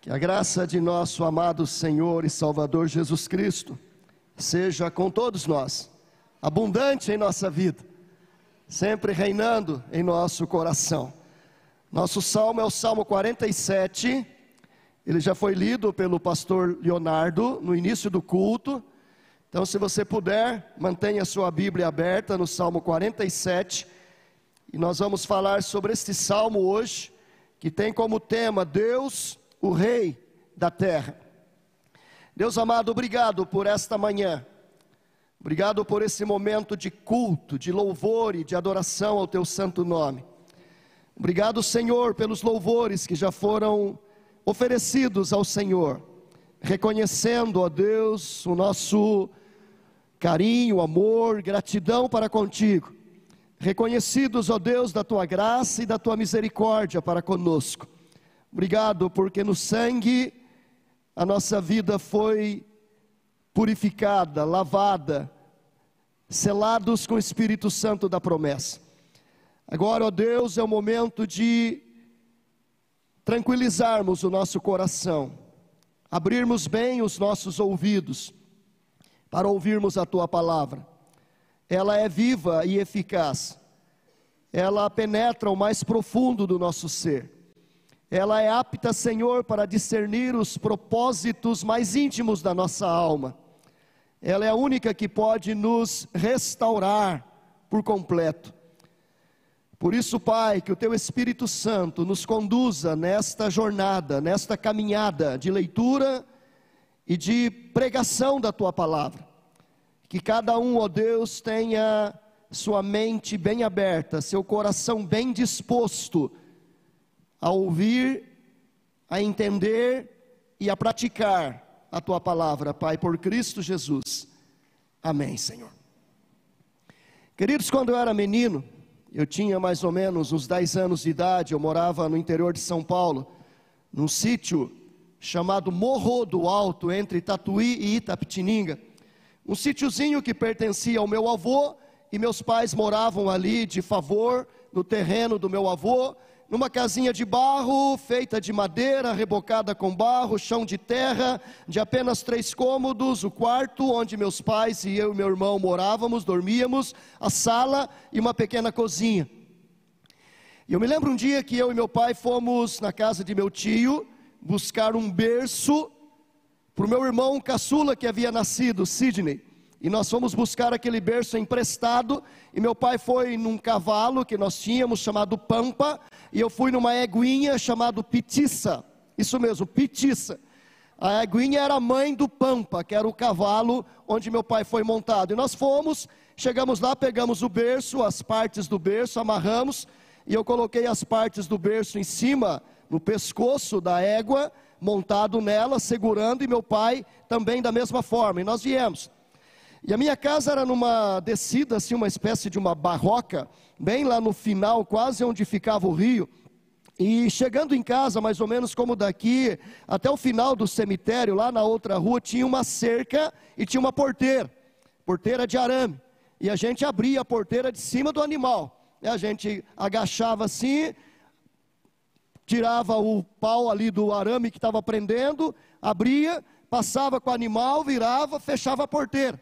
Que a graça de nosso amado Senhor e Salvador Jesus Cristo seja com todos nós, abundante em nossa vida, sempre reinando em nosso coração. Nosso salmo é o Salmo 47, ele já foi lido pelo pastor Leonardo no início do culto. Então, se você puder, mantenha sua Bíblia aberta no Salmo 47, e nós vamos falar sobre este salmo hoje, que tem como tema Deus o Rei da terra. Deus amado, obrigado por esta manhã, obrigado por esse momento de culto, de louvor e de adoração ao Teu santo nome. Obrigado, Senhor, pelos louvores que já foram oferecidos ao Senhor, reconhecendo, ó Deus, o nosso carinho, amor, gratidão para contigo. Reconhecidos, ó Deus, da tua graça e da tua misericórdia para conosco. Obrigado, porque no sangue a nossa vida foi purificada, lavada, selados com o Espírito Santo da promessa. Agora, ó Deus, é o momento de tranquilizarmos o nosso coração, abrirmos bem os nossos ouvidos para ouvirmos a tua palavra. Ela é viva e eficaz, ela penetra o mais profundo do nosso ser ela é apta, Senhor, para discernir os propósitos mais íntimos da nossa alma. Ela é a única que pode nos restaurar por completo. Por isso, Pai, que o Teu Espírito Santo nos conduza nesta jornada, nesta caminhada de leitura e de pregação da Tua palavra. Que cada um, ó Deus, tenha sua mente bem aberta, seu coração bem disposto a ouvir, a entender e a praticar a tua palavra, Pai, por Cristo Jesus. Amém, Senhor. Queridos, quando eu era menino, eu tinha mais ou menos uns 10 anos de idade, eu morava no interior de São Paulo, num sítio chamado Morro do Alto, entre Tatuí e Itapetininga. Um sítiozinho que pertencia ao meu avô e meus pais moravam ali de favor no terreno do meu avô numa casinha de barro, feita de madeira, rebocada com barro, chão de terra, de apenas três cômodos, o quarto onde meus pais e eu e meu irmão morávamos, dormíamos, a sala e uma pequena cozinha. E eu me lembro um dia que eu e meu pai fomos na casa de meu tio buscar um berço para o meu irmão caçula que havia nascido, Sidney. E nós fomos buscar aquele berço emprestado, e meu pai foi num cavalo que nós tínhamos chamado Pampa, e eu fui numa eguinha chamado Pitiça. Isso mesmo, Pitiça. A eguinha era a mãe do Pampa, que era o cavalo onde meu pai foi montado. E nós fomos, chegamos lá, pegamos o berço, as partes do berço, amarramos, e eu coloquei as partes do berço em cima, no pescoço da égua, montado nela, segurando, e meu pai também da mesma forma. E nós viemos. E a minha casa era numa descida, assim, uma espécie de uma barroca, bem lá no final, quase onde ficava o rio. E chegando em casa, mais ou menos como daqui, até o final do cemitério, lá na outra rua, tinha uma cerca e tinha uma porteira, porteira de arame. E a gente abria a porteira de cima do animal. E a gente agachava assim, tirava o pau ali do arame que estava prendendo, abria, passava com o animal, virava, fechava a porteira.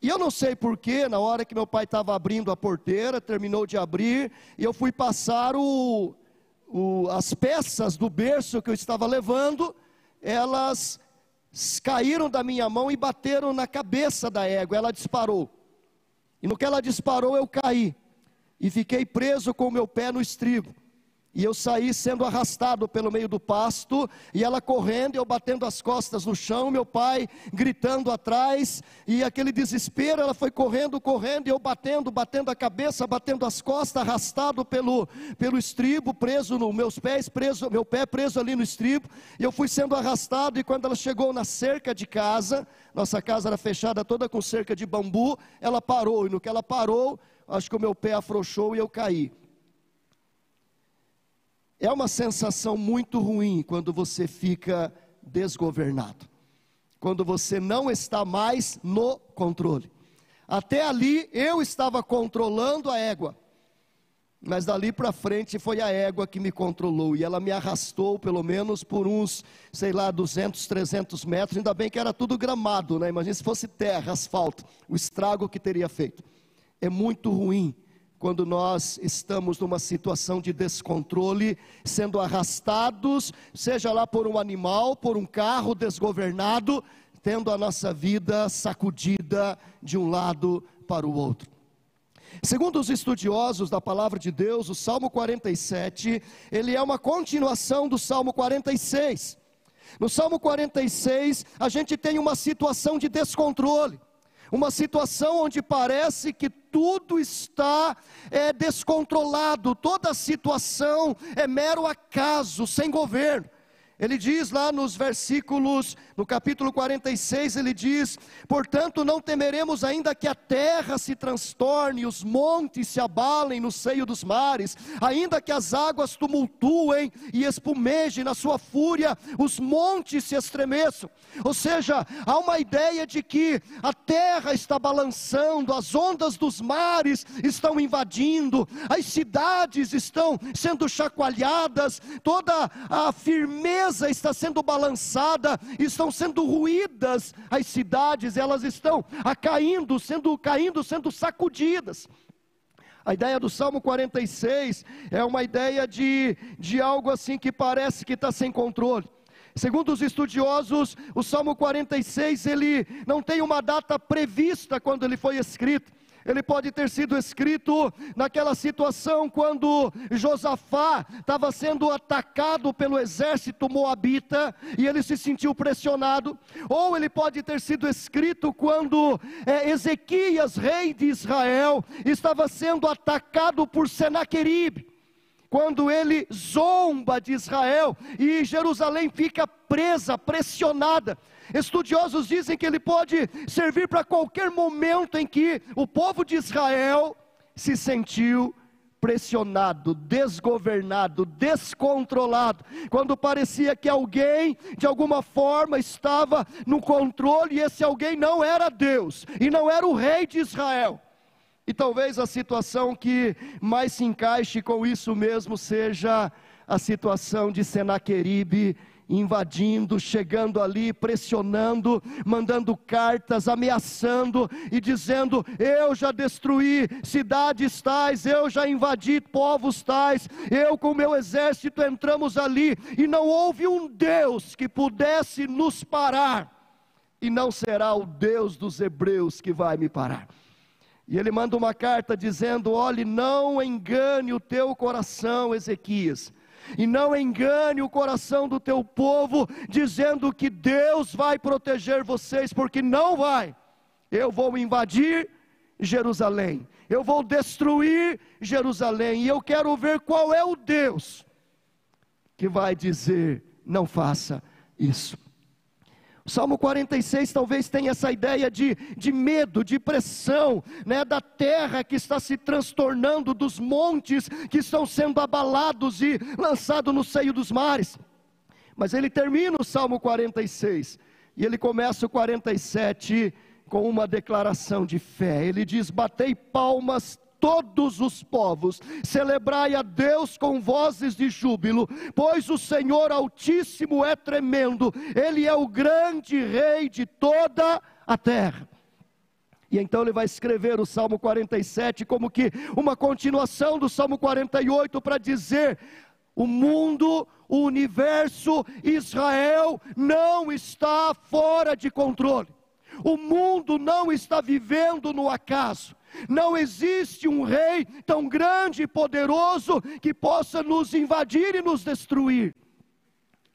E eu não sei porquê, na hora que meu pai estava abrindo a porteira, terminou de abrir, e eu fui passar o, o, as peças do berço que eu estava levando, elas caíram da minha mão e bateram na cabeça da égua, ela disparou. E no que ela disparou, eu caí, e fiquei preso com o meu pé no estribo. E eu saí sendo arrastado pelo meio do pasto, e ela correndo, eu batendo as costas no chão, meu pai gritando atrás, e aquele desespero, ela foi correndo, correndo, e eu batendo, batendo a cabeça, batendo as costas, arrastado pelo, pelo estribo, preso nos meus pés, preso, meu pé preso ali no estribo, e eu fui sendo arrastado, e quando ela chegou na cerca de casa, nossa casa era fechada toda com cerca de bambu, ela parou, e no que ela parou, acho que o meu pé afrouxou e eu caí. É uma sensação muito ruim quando você fica desgovernado, quando você não está mais no controle. Até ali eu estava controlando a égua, Mas dali para frente foi a égua que me controlou e ela me arrastou pelo menos por uns, sei lá, 200, 300 metros. Ainda bem que era tudo gramado, né? Imagina se fosse terra, asfalto, o estrago que teria feito. É muito ruim quando nós estamos numa situação de descontrole, sendo arrastados, seja lá por um animal, por um carro desgovernado, tendo a nossa vida sacudida de um lado para o outro. Segundo os estudiosos da palavra de Deus, o Salmo 47, ele é uma continuação do Salmo 46. No Salmo 46, a gente tem uma situação de descontrole, uma situação onde parece que tudo está é, descontrolado, toda a situação é mero acaso, sem governo. Ele diz lá nos versículos, no capítulo 46, ele diz: Portanto, não temeremos ainda que a terra se transtorne, os montes se abalem no seio dos mares, ainda que as águas tumultuem e espumejem na sua fúria, os montes se estremeçam. Ou seja, há uma ideia de que a terra está balançando, as ondas dos mares estão invadindo, as cidades estão sendo chacoalhadas, toda a firmeza está sendo balançada, estão sendo ruídas as cidades, elas estão caindo, sendo caindo, sendo sacudidas. A ideia do Salmo 46 é uma ideia de, de algo assim que parece que está sem controle. Segundo os estudiosos, o Salmo 46 ele não tem uma data prevista quando ele foi escrito ele pode ter sido escrito naquela situação quando Josafá estava sendo atacado pelo exército moabita e ele se sentiu pressionado, ou ele pode ter sido escrito quando é, Ezequias, rei de Israel, estava sendo atacado por Senaqueribe quando ele zomba de Israel e Jerusalém fica presa, pressionada. Estudiosos dizem que ele pode servir para qualquer momento em que o povo de Israel se sentiu pressionado, desgovernado, descontrolado, quando parecia que alguém de alguma forma estava no controle e esse alguém não era Deus e não era o rei de Israel. E talvez a situação que mais se encaixe com isso mesmo seja a situação de Senaqueribe invadindo, chegando ali, pressionando, mandando cartas, ameaçando e dizendo: Eu já destruí cidades tais, eu já invadi povos tais, eu com meu exército entramos ali e não houve um Deus que pudesse nos parar, e não será o Deus dos hebreus que vai me parar. E ele manda uma carta dizendo: Olhe, não engane o teu coração, Ezequias e não engane o coração do teu povo, dizendo que Deus vai proteger vocês, porque não vai. Eu vou invadir Jerusalém, eu vou destruir Jerusalém, e eu quero ver qual é o Deus que vai dizer: não faça isso. Salmo 46 talvez tenha essa ideia de, de medo, de pressão, né, da terra que está se transtornando, dos montes que estão sendo abalados e lançados no seio dos mares. Mas ele termina o Salmo 46 e ele começa o 47 com uma declaração de fé. Ele diz: Batei palmas todos os povos, celebrai a Deus com vozes de júbilo, pois o Senhor Altíssimo é tremendo, Ele é o grande Rei de toda a terra. E então ele vai escrever o Salmo 47 como que uma continuação do Salmo 48 para dizer: o mundo, o universo, Israel não está fora de controle. O mundo não está vivendo no acaso. Não existe um rei tão grande e poderoso que possa nos invadir e nos destruir.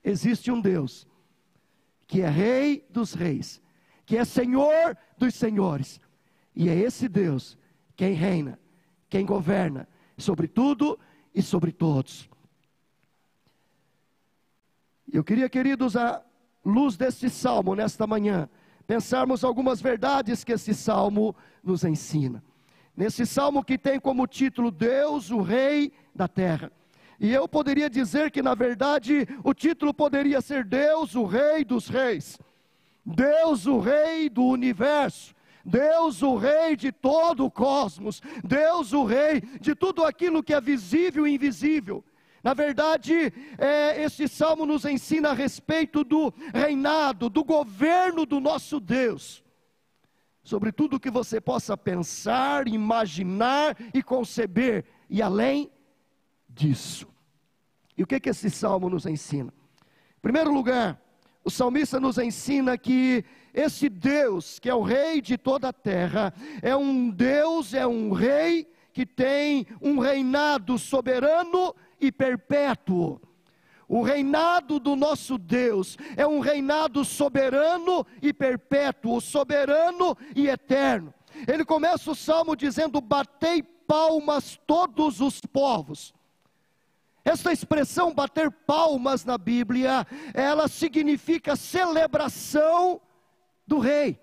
Existe um Deus que é Rei dos Reis, que é Senhor dos Senhores, e é esse Deus quem reina, quem governa sobre tudo e sobre todos. Eu queria, queridos, a luz deste salmo nesta manhã, pensarmos algumas verdades que esse salmo nos ensina. Nesse salmo que tem como título Deus, o Rei da Terra. E eu poderia dizer que, na verdade, o título poderia ser Deus, o Rei dos Reis. Deus, o Rei do universo. Deus, o Rei de todo o cosmos, Deus, o Rei de tudo aquilo que é visível e invisível. Na verdade, é, este salmo nos ensina a respeito do reinado, do governo do nosso Deus, sobre tudo que você possa pensar, imaginar e conceber, e além disso. E o que, que esse salmo nos ensina? Em primeiro lugar, o salmista nos ensina que esse Deus, que é o Rei de toda a terra, é um Deus, é um Rei que tem um reinado soberano e perpétuo. O reinado do nosso Deus é um reinado soberano e perpétuo, soberano e eterno. Ele começa o salmo dizendo: Batei palmas todos os povos. Esta expressão bater palmas na Bíblia, ela significa celebração do rei.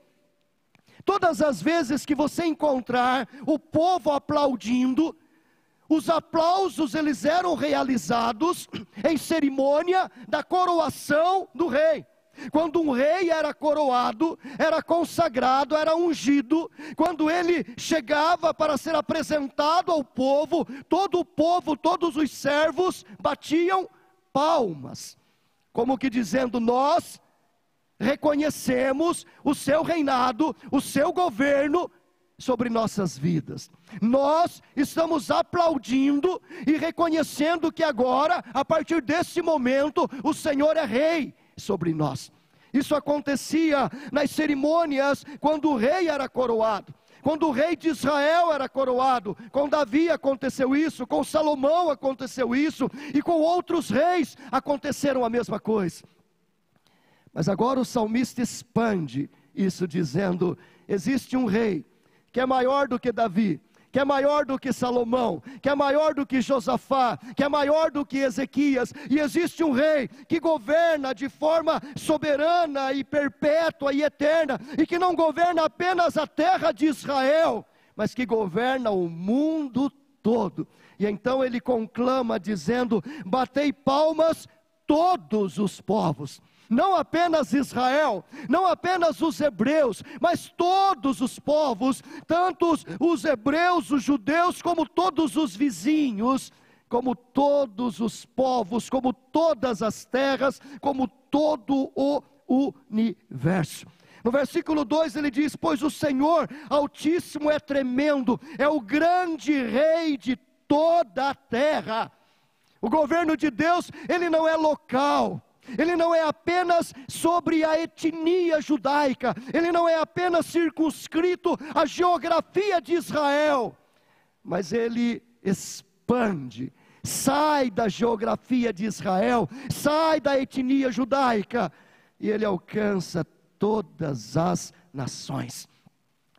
Todas as vezes que você encontrar o povo aplaudindo, os aplausos eles eram realizados em cerimônia da coroação do rei. Quando um rei era coroado, era consagrado, era ungido, quando ele chegava para ser apresentado ao povo, todo o povo, todos os servos batiam palmas, como que dizendo: Nós reconhecemos o seu reinado, o seu governo sobre nossas vidas. Nós estamos aplaudindo e reconhecendo que agora, a partir desse momento, o Senhor é rei sobre nós. Isso acontecia nas cerimônias quando o rei era coroado. Quando o rei de Israel era coroado, com Davi aconteceu isso, com Salomão aconteceu isso, e com outros reis aconteceram a mesma coisa. Mas agora o salmista expande isso, dizendo: existe um rei que é maior do que Davi, que é maior do que Salomão, que é maior do que Josafá, que é maior do que Ezequias, e existe um rei que governa de forma soberana e perpétua e eterna, e que não governa apenas a terra de Israel, mas que governa o mundo todo. E então ele conclama dizendo: Batei palmas todos os povos não apenas Israel, não apenas os hebreus, mas todos os povos, tanto os hebreus, os judeus, como todos os vizinhos, como todos os povos, como todas as terras, como todo o universo. No versículo 2 ele diz: Pois o Senhor Altíssimo é tremendo, é o grande Rei de toda a terra. O governo de Deus, ele não é local, ele não é apenas sobre a etnia judaica, ele não é apenas circunscrito à geografia de Israel, mas ele expande, sai da geografia de Israel, sai da etnia judaica e ele alcança todas as nações.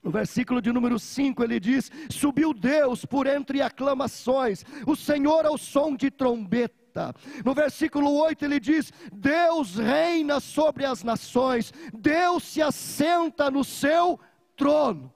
No versículo de número 5 ele diz: Subiu Deus por entre aclamações, o Senhor ao som de trombeta no versículo 8 ele diz: Deus reina sobre as nações, Deus se assenta no seu trono.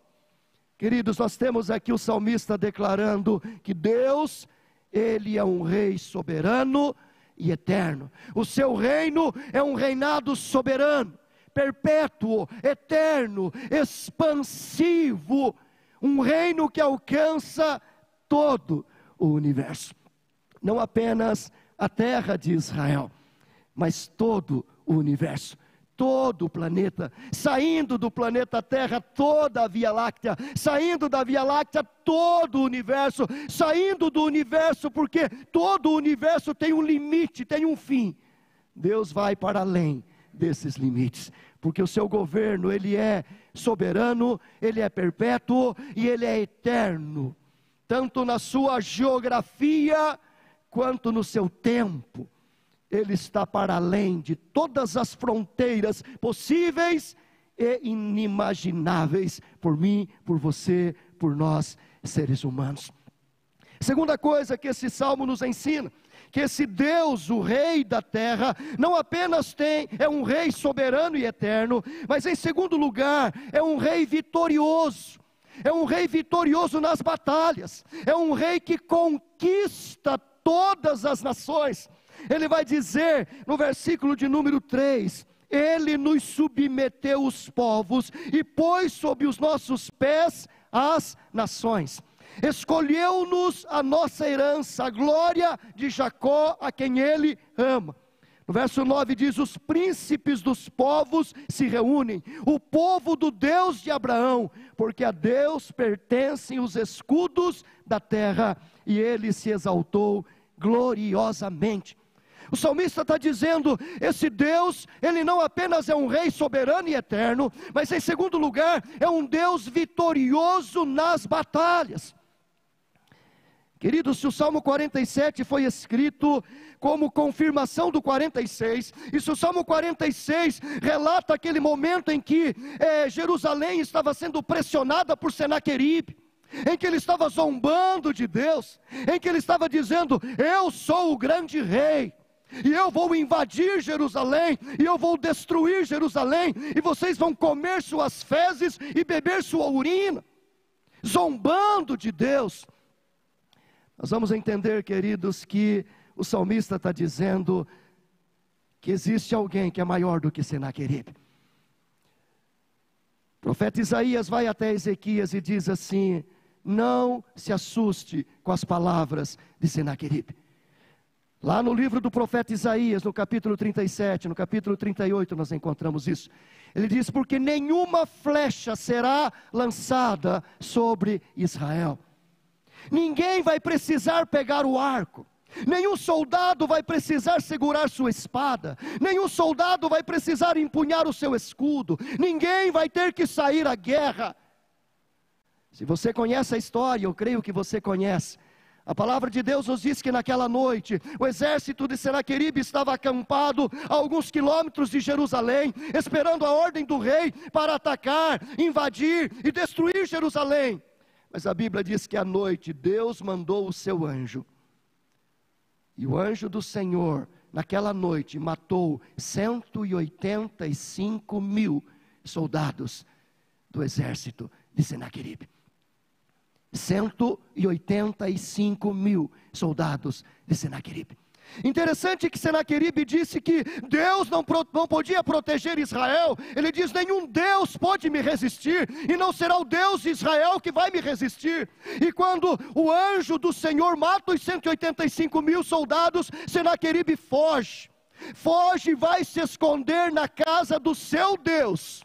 Queridos, nós temos aqui o salmista declarando que Deus, Ele é um rei soberano e eterno. O seu reino é um reinado soberano, perpétuo, eterno, expansivo, um reino que alcança todo o universo. Não apenas a terra de Israel, mas todo o universo, todo o planeta, saindo do planeta Terra, toda a Via Láctea, saindo da Via Láctea, todo o universo, saindo do universo, porque todo o universo tem um limite, tem um fim. Deus vai para além desses limites, porque o seu governo, ele é soberano, ele é perpétuo e ele é eterno, tanto na sua geografia, quanto no seu tempo, Ele está para além de todas as fronteiras possíveis e inimagináveis por mim, por você, por nós, seres humanos. Segunda coisa que esse salmo nos ensina, que esse Deus, o Rei da terra, não apenas tem, é um Rei soberano e eterno, mas em segundo lugar, é um Rei vitorioso. É um rei vitorioso nas batalhas, é um rei que conquista todas as nações. Ele vai dizer no versículo de número 3: ele nos submeteu os povos e pôs sob os nossos pés as nações. Escolheu-nos a nossa herança, a glória de Jacó, a quem ele ama. No verso 9 diz: Os príncipes dos povos se reúnem, o povo do Deus de Abraão, porque a Deus pertencem os escudos da terra, e ele se exaltou gloriosamente. O salmista está dizendo: esse Deus, ele não apenas é um rei soberano e eterno, mas em segundo lugar, é um Deus vitorioso nas batalhas. Queridos, se o Salmo 47 foi escrito como confirmação do 46, e se o Salmo 46 relata aquele momento em que é, Jerusalém estava sendo pressionada por Senaqueribe, em que ele estava zombando de Deus, em que ele estava dizendo: Eu sou o grande rei, e eu vou invadir Jerusalém, e eu vou destruir Jerusalém, e vocês vão comer suas fezes e beber sua urina, zombando de Deus. Nós vamos entender, queridos, que o salmista está dizendo que existe alguém que é maior do que Senaqueribe. O profeta Isaías vai até Ezequias e diz assim: Não se assuste com as palavras de Senaqueribe. Lá no livro do profeta Isaías, no capítulo 37, no capítulo 38, nós encontramos isso. Ele diz: Porque nenhuma flecha será lançada sobre Israel ninguém vai precisar pegar o arco. Nenhum soldado vai precisar segurar sua espada, nenhum soldado vai precisar empunhar o seu escudo, ninguém vai ter que sair à guerra. Se você conhece a história, eu creio que você conhece. A palavra de Deus nos diz que naquela noite o exército de Senaqueribe estava acampado a alguns quilômetros de Jerusalém, esperando a ordem do rei para atacar, invadir e destruir Jerusalém. Mas a Bíblia diz que à noite Deus mandou o seu anjo. E o anjo do Senhor, naquela noite, matou 185 mil soldados do exército de Senaqueribe. 185 mil soldados de Senaqueribe. Interessante que Senaqueribe disse que Deus não, não podia proteger Israel. Ele diz: nenhum Deus pode me resistir, e não será o Deus de Israel que vai me resistir. E quando o anjo do Senhor mata os 185 mil soldados, Senaqueribe foge. Foge e vai se esconder na casa do seu Deus.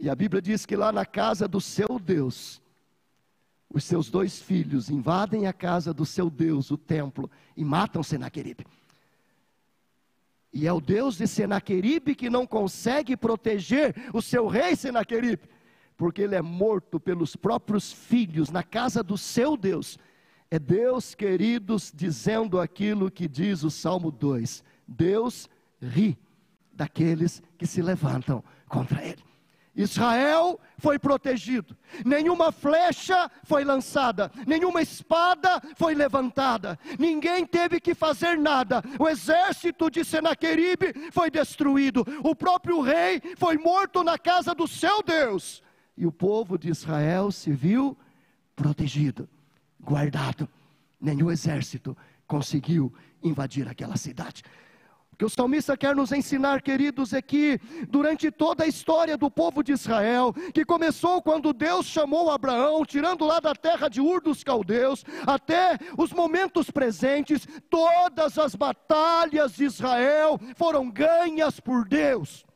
E a Bíblia diz que lá na casa do seu Deus, os seus dois filhos invadem a casa do seu Deus, o templo, e matam Senaqueribe. E é o Deus de Senaqueribe que não consegue proteger o seu rei Senaqueribe, porque ele é morto pelos próprios filhos na casa do seu Deus. É Deus, queridos, dizendo aquilo que diz o Salmo 2: Deus ri daqueles que se levantam contra ele. Israel foi protegido, nenhuma flecha foi lançada, nenhuma espada foi levantada, ninguém teve que fazer nada. O exército de Senaqueribe foi destruído, o próprio rei foi morto na casa do seu Deus, e o povo de Israel se viu protegido, guardado. Nenhum exército conseguiu invadir aquela cidade que o salmista quer nos ensinar, queridos, é que durante toda a história do povo de Israel, que começou quando Deus chamou Abraão, tirando lá da terra de Ur dos Caldeus, até os momentos presentes, todas as batalhas de Israel foram ganhas por Deus.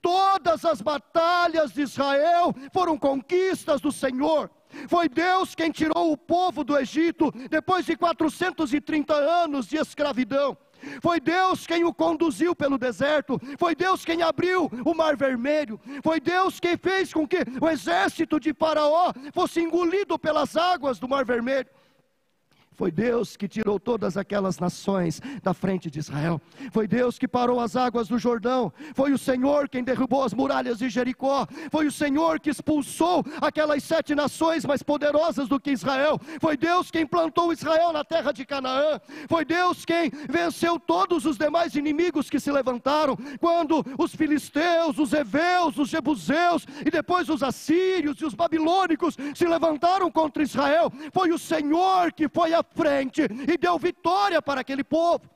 Todas as batalhas de Israel foram conquistas do Senhor. Foi Deus quem tirou o povo do Egito depois de 430 anos de escravidão. Foi Deus quem o conduziu pelo deserto, foi Deus quem abriu o mar vermelho, foi Deus quem fez com que o exército de Faraó fosse engolido pelas águas do mar vermelho. Foi Deus que tirou todas aquelas nações da frente de Israel. Foi Deus que parou as águas do Jordão. Foi o Senhor quem derrubou as muralhas de Jericó. Foi o Senhor que expulsou aquelas sete nações mais poderosas do que Israel. Foi Deus quem plantou Israel na terra de Canaã. Foi Deus quem venceu todos os demais inimigos que se levantaram. Quando os filisteus, os heveus, os jebuseus e depois os assírios e os babilônicos se levantaram contra Israel. Foi o Senhor que foi a frente e deu vitória para aquele povo.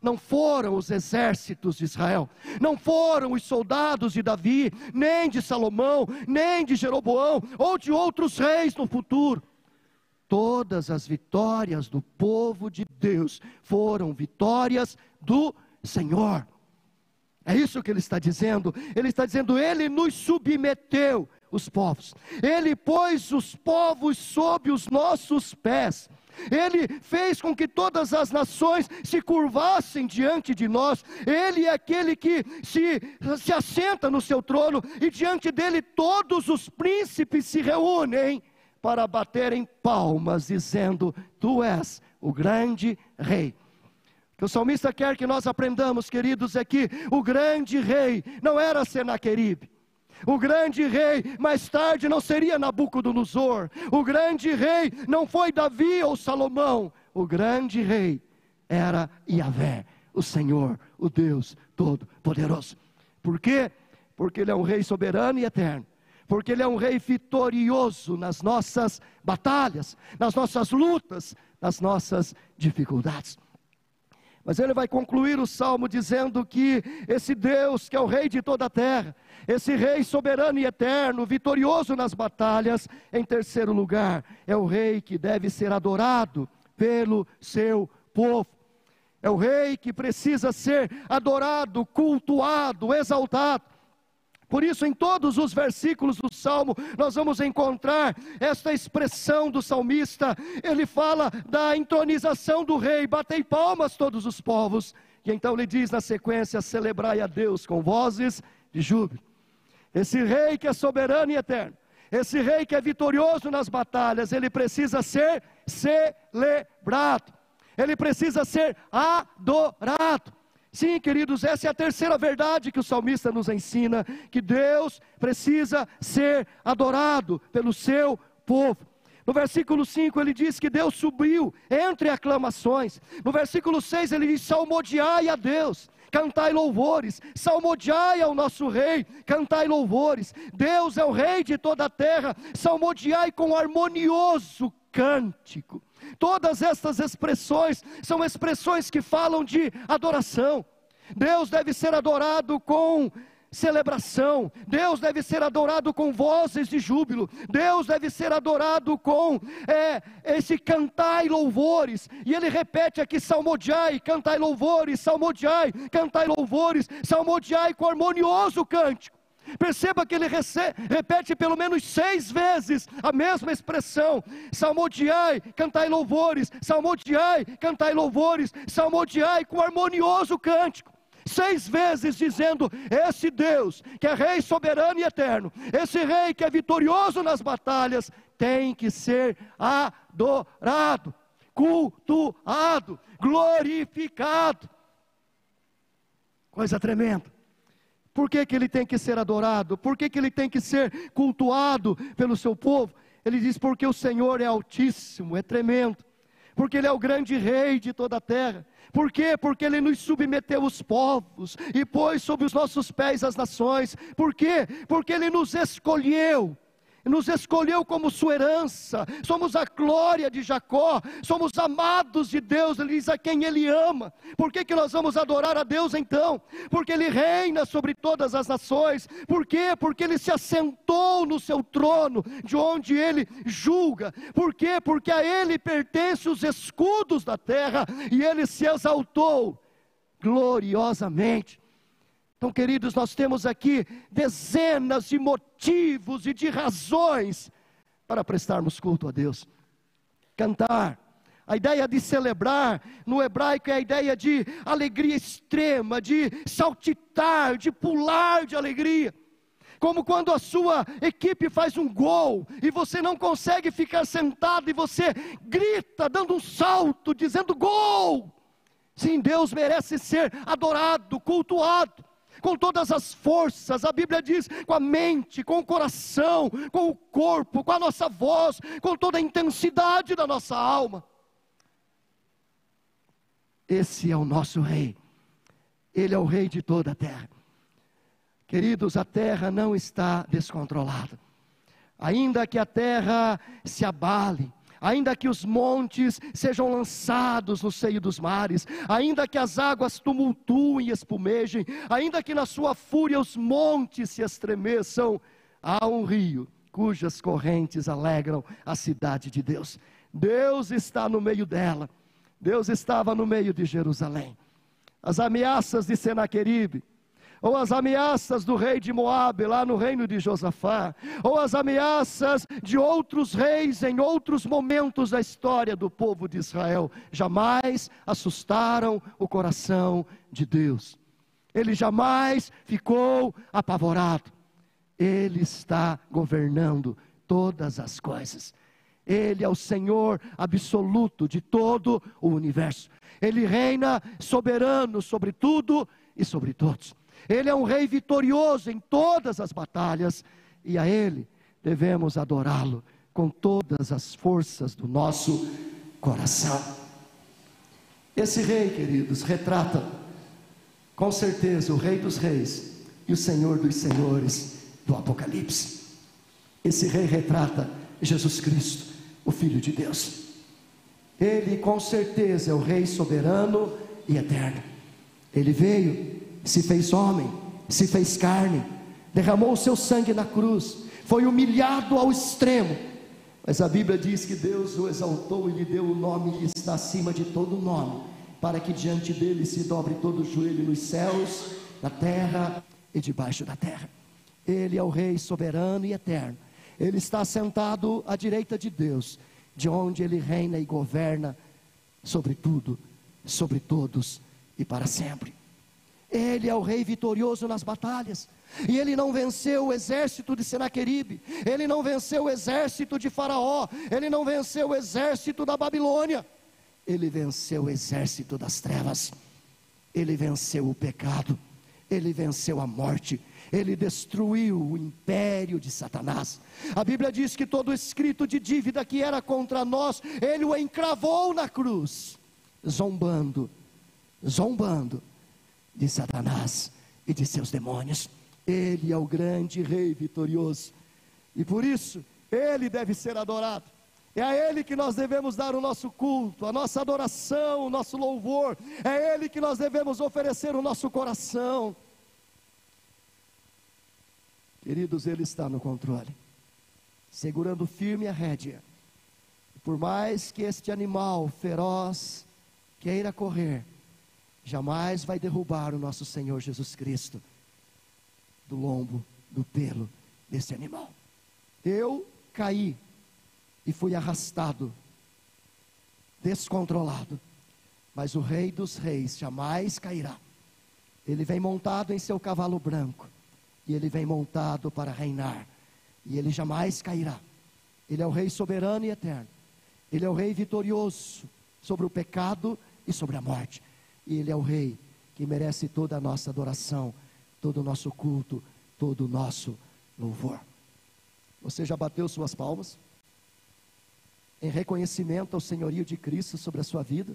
Não foram os exércitos de Israel, não foram os soldados de Davi, nem de Salomão, nem de Jeroboão ou de outros reis no futuro. Todas as vitórias do povo de Deus foram vitórias do Senhor. É isso que ele está dizendo. Ele está dizendo: Ele nos submeteu os povos, Ele pôs os povos sob os nossos pés. Ele fez com que todas as nações se curvassem diante de nós. Ele é aquele que se, se assenta no seu trono e diante dele todos os príncipes se reúnem para baterem palmas, dizendo: Tu és o grande rei. O que o salmista quer que nós aprendamos, queridos, é que o grande rei não era Senaqueribe. O grande rei, mais tarde, não seria Nabucodonosor. O grande rei não foi Davi ou Salomão. O grande rei era Yahvé, o Senhor, o Deus Todo-Poderoso. Por quê? Porque Ele é um rei soberano e eterno. Porque Ele é um rei vitorioso nas nossas batalhas, nas nossas lutas, nas nossas dificuldades. Mas ele vai concluir o salmo dizendo que esse Deus, que é o Rei de toda a terra, esse Rei soberano e eterno, vitorioso nas batalhas, em terceiro lugar, é o Rei que deve ser adorado pelo seu povo. É o Rei que precisa ser adorado, cultuado, exaltado. Por isso, em todos os versículos do Salmo, nós vamos encontrar esta expressão do salmista. Ele fala da entronização do rei, batei palmas todos os povos. E então ele diz na sequência: celebrai a Deus com vozes de júbilo. Esse rei que é soberano e eterno, esse rei que é vitorioso nas batalhas, ele precisa ser celebrado, ele precisa ser adorado. Sim, queridos, essa é a terceira verdade que o salmista nos ensina: que Deus precisa ser adorado pelo seu povo. No versículo 5 ele diz que Deus subiu entre aclamações. No versículo 6 ele diz: salmodiai a Deus, cantai louvores, salmodiai ao nosso rei, cantai louvores. Deus é o rei de toda a terra, salmodiai com harmonioso cântico. Todas estas expressões são expressões que falam de adoração. Deus deve ser adorado com celebração, Deus deve ser adorado com vozes de júbilo, Deus deve ser adorado com é, esse cantai louvores, e ele repete aqui: salmodiai, cantai louvores, salmodiai, cantai louvores, salmodiai com harmonioso cântico. Perceba que ele repete pelo menos seis vezes a mesma expressão: salmodiai, cantai louvores, salmodiai, cantai louvores, salmodiai com harmonioso cântico. Seis vezes dizendo: Esse Deus, que é Rei soberano e eterno, esse Rei que é vitorioso nas batalhas, tem que ser adorado, cultuado, glorificado. Coisa tremenda. Por que, que ele tem que ser adorado? Por que, que ele tem que ser cultuado pelo seu povo? Ele diz: porque o Senhor é altíssimo, é tremendo, porque Ele é o grande rei de toda a terra. Por quê? Porque Ele nos submeteu os povos e pôs sob os nossos pés as nações. Por quê? Porque Ele nos escolheu nos escolheu como sua herança, somos a glória de Jacó, somos amados de Deus, ele diz a quem ele ama. Por que, que nós vamos adorar a Deus então? Porque ele reina sobre todas as nações. Por quê? Porque ele se assentou no seu trono, de onde ele julga. Por quê? Porque a ele pertencem os escudos da terra e ele se exaltou gloriosamente. Então, queridos, nós temos aqui dezenas de motivos e de razões para prestarmos culto a Deus. Cantar, a ideia de celebrar no hebraico é a ideia de alegria extrema, de saltitar, de pular de alegria. Como quando a sua equipe faz um gol e você não consegue ficar sentado e você grita, dando um salto, dizendo gol. Sim, Deus merece ser adorado, cultuado com todas as forças, a Bíblia diz, com a mente, com o coração, com o corpo, com a nossa voz, com toda a intensidade da nossa alma. Esse é o nosso Rei, Ele é o Rei de toda a terra. Queridos, a terra não está descontrolada, ainda que a terra se abale, ainda que os montes sejam lançados no seio dos mares, ainda que as águas tumultuem e espumejem, ainda que na sua fúria os montes se estremeçam, há um rio cujas correntes alegram a cidade de Deus. Deus está no meio dela. Deus estava no meio de Jerusalém. As ameaças de Senaqueribe, ou as ameaças do rei de Moabe lá no reino de Josafá, ou as ameaças de outros reis em outros momentos da história do povo de Israel, jamais assustaram o coração de Deus. Ele jamais ficou apavorado. Ele está governando todas as coisas. Ele é o Senhor absoluto de todo o universo. Ele reina soberano sobre tudo e sobre todos. Ele é um rei vitorioso em todas as batalhas e a Ele devemos adorá-lo com todas as forças do nosso coração. Esse rei, queridos, retrata com certeza o Rei dos Reis e o Senhor dos Senhores do Apocalipse. Esse rei retrata Jesus Cristo, o Filho de Deus. Ele com certeza é o Rei soberano e eterno. Ele veio, se fez homem, se fez carne, derramou o seu sangue na cruz, foi humilhado ao extremo. Mas a Bíblia diz que Deus o exaltou e lhe deu o nome que está acima de todo nome, para que diante dele se dobre todo o joelho nos céus, na terra e debaixo da terra. Ele é o Rei soberano e eterno. Ele está sentado à direita de Deus, de onde ele reina e governa sobre tudo, sobre todos e para sempre. Ele é o rei vitorioso nas batalhas. E ele não venceu o exército de Senaqueribe, ele não venceu o exército de Faraó, ele não venceu o exército da Babilônia, ele venceu o exército das trevas, ele venceu o pecado, ele venceu a morte, ele destruiu o império de Satanás. A Bíblia diz que todo escrito de dívida que era contra nós, ele o encravou na cruz, zombando, zombando de Satanás e de seus demônios. Ele é o grande rei vitorioso. E por isso, ele deve ser adorado. É a Ele que nós devemos dar o nosso culto, a nossa adoração, o nosso louvor. É a Ele que nós devemos oferecer o nosso coração. Queridos, Ele está no controle, segurando firme a rédea. Por mais que este animal feroz queira correr, jamais vai derrubar o nosso Senhor Jesus Cristo do lombo, do pelo desse animal. Eu caí e fui arrastado, descontrolado, mas o Rei dos Reis jamais cairá. Ele vem montado em seu cavalo branco e ele vem montado para reinar, e ele jamais cairá. Ele é o Rei soberano e eterno, ele é o Rei vitorioso sobre o pecado e sobre a morte, e ele é o Rei que merece toda a nossa adoração, todo o nosso culto, todo o nosso louvor. Você já bateu suas palmas? Em reconhecimento ao senhorio de Cristo sobre a sua vida?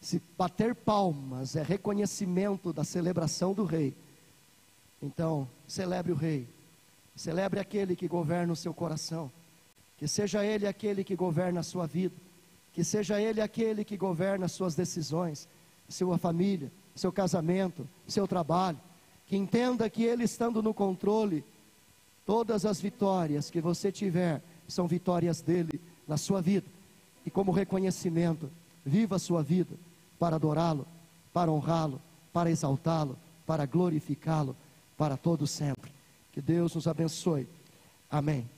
Se bater palmas é reconhecimento da celebração do Rei, então, celebre o Rei, celebre aquele que governa o seu coração, que seja Ele aquele que governa a sua vida, que seja Ele aquele que governa as suas decisões, sua família, seu casamento, seu trabalho, que entenda que Ele estando no controle, todas as vitórias que você tiver são vitórias dele na sua vida, e como reconhecimento, viva a sua vida para adorá-lo, para honrá-lo, para exaltá-lo, para glorificá-lo para todo sempre. Que Deus nos abençoe. Amém.